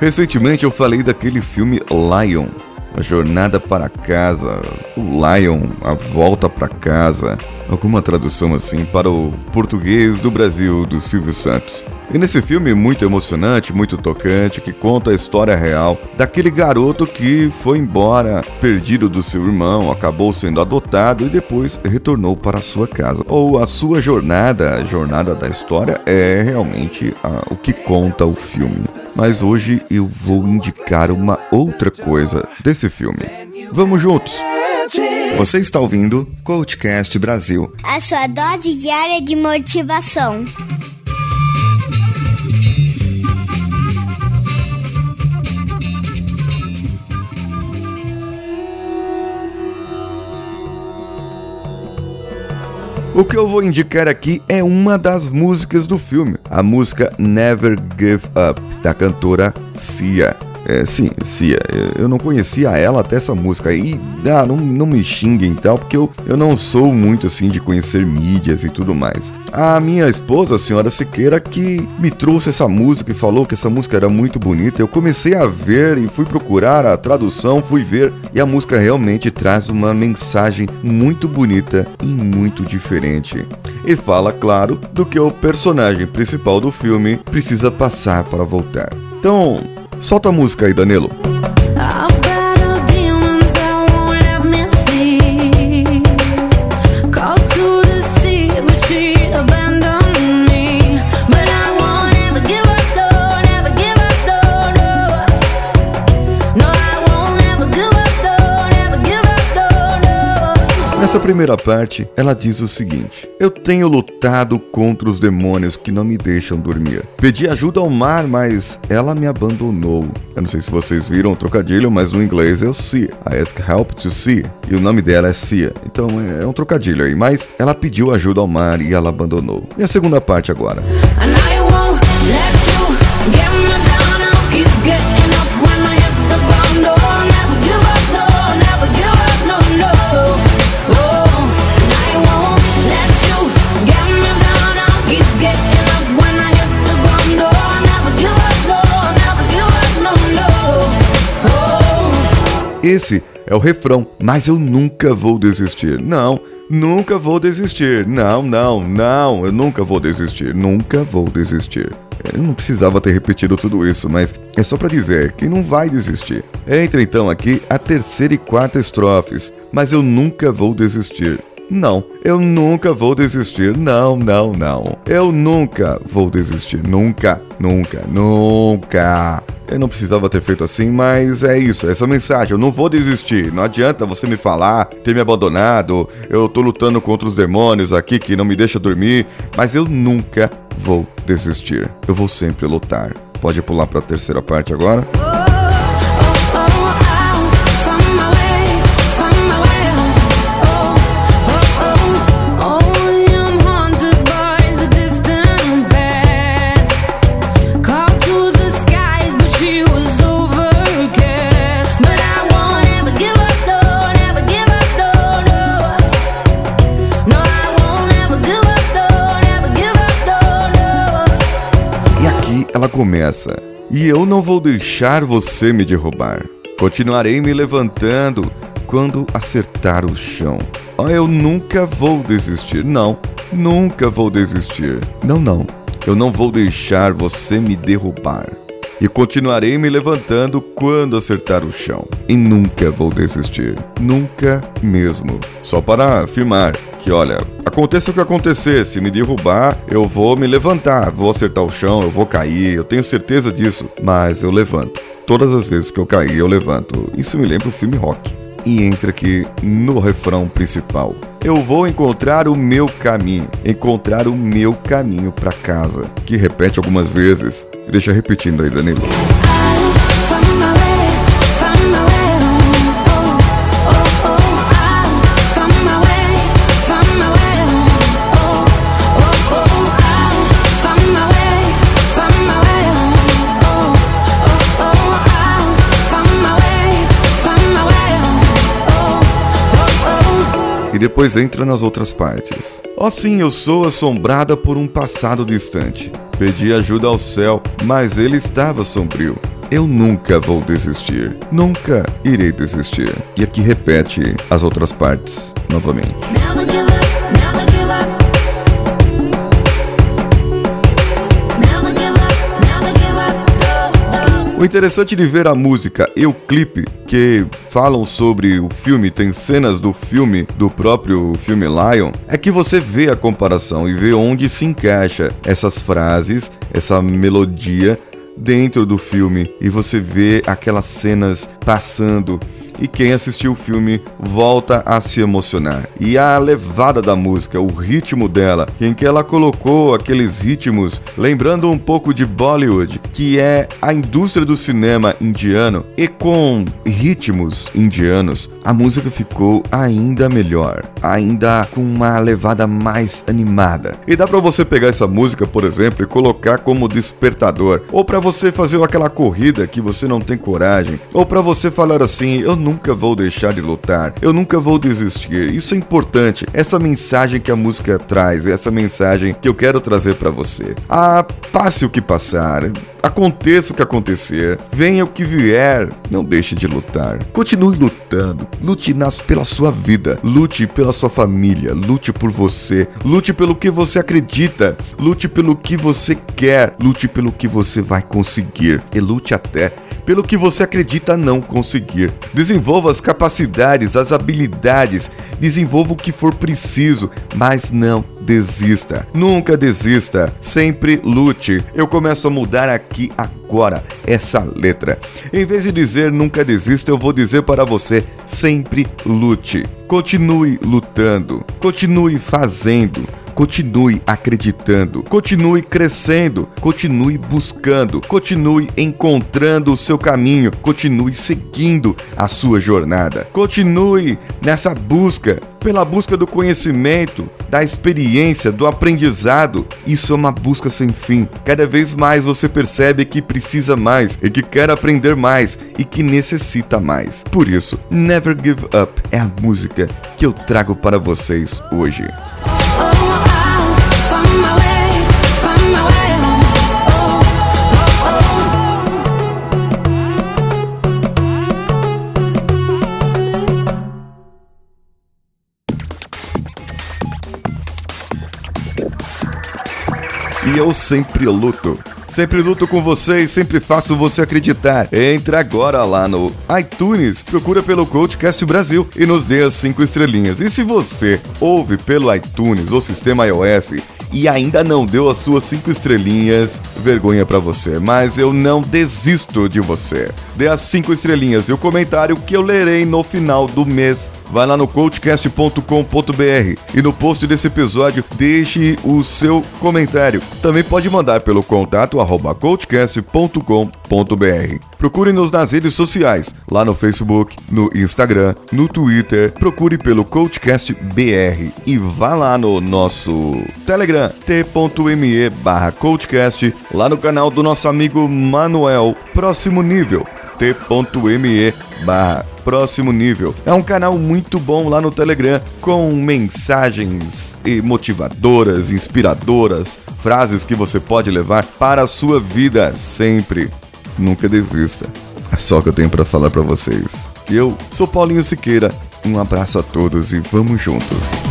Recentemente eu falei daquele filme Lion, a jornada para casa, o Lion, a volta para casa, alguma tradução assim para o português do Brasil do Silvio Santos. E nesse filme muito emocionante, muito tocante, que conta a história real daquele garoto que foi embora, perdido do seu irmão, acabou sendo adotado e depois retornou para a sua casa. Ou a sua jornada, a jornada da história é realmente a, o que conta o filme. Mas hoje eu vou indicar uma outra coisa desse filme. Vamos juntos! Você está ouvindo Coachcast Brasil a sua dose diária de motivação. O que eu vou indicar aqui é uma das músicas do filme, a música Never Give Up, da cantora Cia. É, sim, Cia. Eu não conhecia ela até essa música. E ah, não, não me xinguem então, porque eu, eu não sou muito assim de conhecer mídias e tudo mais. A minha esposa, a senhora Siqueira, que me trouxe essa música e falou que essa música era muito bonita. Eu comecei a ver e fui procurar a tradução, fui ver, e a música realmente traz uma mensagem muito bonita e muito diferente. E fala, claro, do que o personagem principal do filme precisa passar para voltar. Então, Solta a música aí, Danilo. Primeira parte, ela diz o seguinte: Eu tenho lutado contra os demônios que não me deixam dormir. Pedi ajuda ao mar, mas ela me abandonou. Eu não sei se vocês viram o trocadilho, mas no inglês é o see. I ask help to see. E o nome dela é Cia. Então é um trocadilho aí. Mas ela pediu ajuda ao mar e ela abandonou. E a segunda parte agora. Esse é o refrão, mas eu nunca vou desistir. Não, nunca vou desistir. Não, não, não, eu nunca vou desistir. Nunca vou desistir. Eu não precisava ter repetido tudo isso, mas é só para dizer que não vai desistir. Entra então aqui a terceira e quarta estrofes, mas eu nunca vou desistir. Não, eu nunca vou desistir. Não, não, não. Eu nunca vou desistir. Nunca, nunca, nunca. Eu não precisava ter feito assim, mas é isso, essa mensagem. Eu não vou desistir. Não adianta você me falar, ter me abandonado. Eu tô lutando contra os demônios aqui que não me deixa dormir, mas eu nunca vou desistir. Eu vou sempre lutar. Pode pular para a terceira parte agora? Começa: E eu não vou deixar você me derrubar. Continuarei me levantando quando acertar o chão. Oh, eu nunca vou desistir. Não, nunca vou desistir. Não, não. Eu não vou deixar você me derrubar e continuarei me levantando quando acertar o chão. E nunca vou desistir. Nunca mesmo. Só para afirmar que, olha, aconteça o que acontecer, se me derrubar, eu vou me levantar, vou acertar o chão, eu vou cair, eu tenho certeza disso, mas eu levanto. Todas as vezes que eu cair, eu levanto. Isso me lembra o filme Rock. E entra aqui no refrão principal. Eu vou encontrar o meu caminho, encontrar o meu caminho para casa, que repete algumas vezes Deixa repetindo aí, Danilo. e depois entra nas outras partes. Oh sim, eu sou assombrada por um passado distante. Pedi ajuda ao céu, mas ele estava sombrio. eu nunca vou desistir. Nunca irei desistir. E aqui repete as outras partes novamente. O interessante de ver a música e o clipe que falam sobre o filme, tem cenas do filme, do próprio filme Lion, é que você vê a comparação e vê onde se encaixa essas frases, essa melodia dentro do filme e você vê aquelas cenas passando e quem assistiu o filme volta a se emocionar. E a levada da música, o ritmo dela, em que ela colocou aqueles ritmos lembrando um pouco de Bollywood, que é a indústria do cinema indiano, e com ritmos indianos, a música ficou ainda melhor, ainda com uma levada mais animada. E dá para você pegar essa música, por exemplo, e colocar como despertador, ou para você fazer aquela corrida que você não tem coragem, ou para você falar assim, eu nunca vou deixar de lutar, eu nunca vou desistir. Isso é importante. Essa mensagem que a música traz, essa mensagem que eu quero trazer para você. Ah, passe o que passar, aconteça o que acontecer, venha o que vier, não deixe de lutar. Continue lutando, lute nas, pela sua vida, lute pela sua família, lute por você, lute pelo que você acredita, lute pelo que você quer, lute pelo que você vai conseguir e lute até pelo que você acredita não conseguir. Desenvolva as capacidades, as habilidades, desenvolva o que for preciso, mas não desista. Nunca desista, sempre lute. Eu começo a mudar aqui agora essa letra. Em vez de dizer nunca desista, eu vou dizer para você sempre lute. Continue lutando, continue fazendo Continue acreditando, continue crescendo, continue buscando, continue encontrando o seu caminho, continue seguindo a sua jornada. Continue nessa busca, pela busca do conhecimento, da experiência, do aprendizado. Isso é uma busca sem fim. Cada vez mais você percebe que precisa mais e que quer aprender mais e que necessita mais. Por isso, Never Give Up é a música que eu trago para vocês hoje. Eu sempre luto. Sempre luto com você e sempre faço você acreditar. Entre agora lá no iTunes, procura pelo Coachcast Brasil e nos dê as 5 estrelinhas. E se você ouve pelo iTunes ou sistema iOS e ainda não deu as suas 5 estrelinhas, vergonha para você, mas eu não desisto de você. Dê as 5 estrelinhas e o comentário que eu lerei no final do mês vai lá no coachcast.com.br e no post desse episódio deixe o seu comentário. Também pode mandar pelo contato arroba coachcast.com.br. Procure-nos nas redes sociais, lá no Facebook, no Instagram, no Twitter. Procure pelo Coachcast BR e vá lá no nosso Telegram, t.me barra Coachcast, lá no canal do nosso amigo Manuel, próximo nível t.me barra próximo nível. É um canal muito bom lá no Telegram com mensagens motivadoras, inspiradoras, frases que você pode levar para a sua vida sempre. Nunca desista. É só o que eu tenho para falar para vocês. Eu sou Paulinho Siqueira. Um abraço a todos e vamos juntos.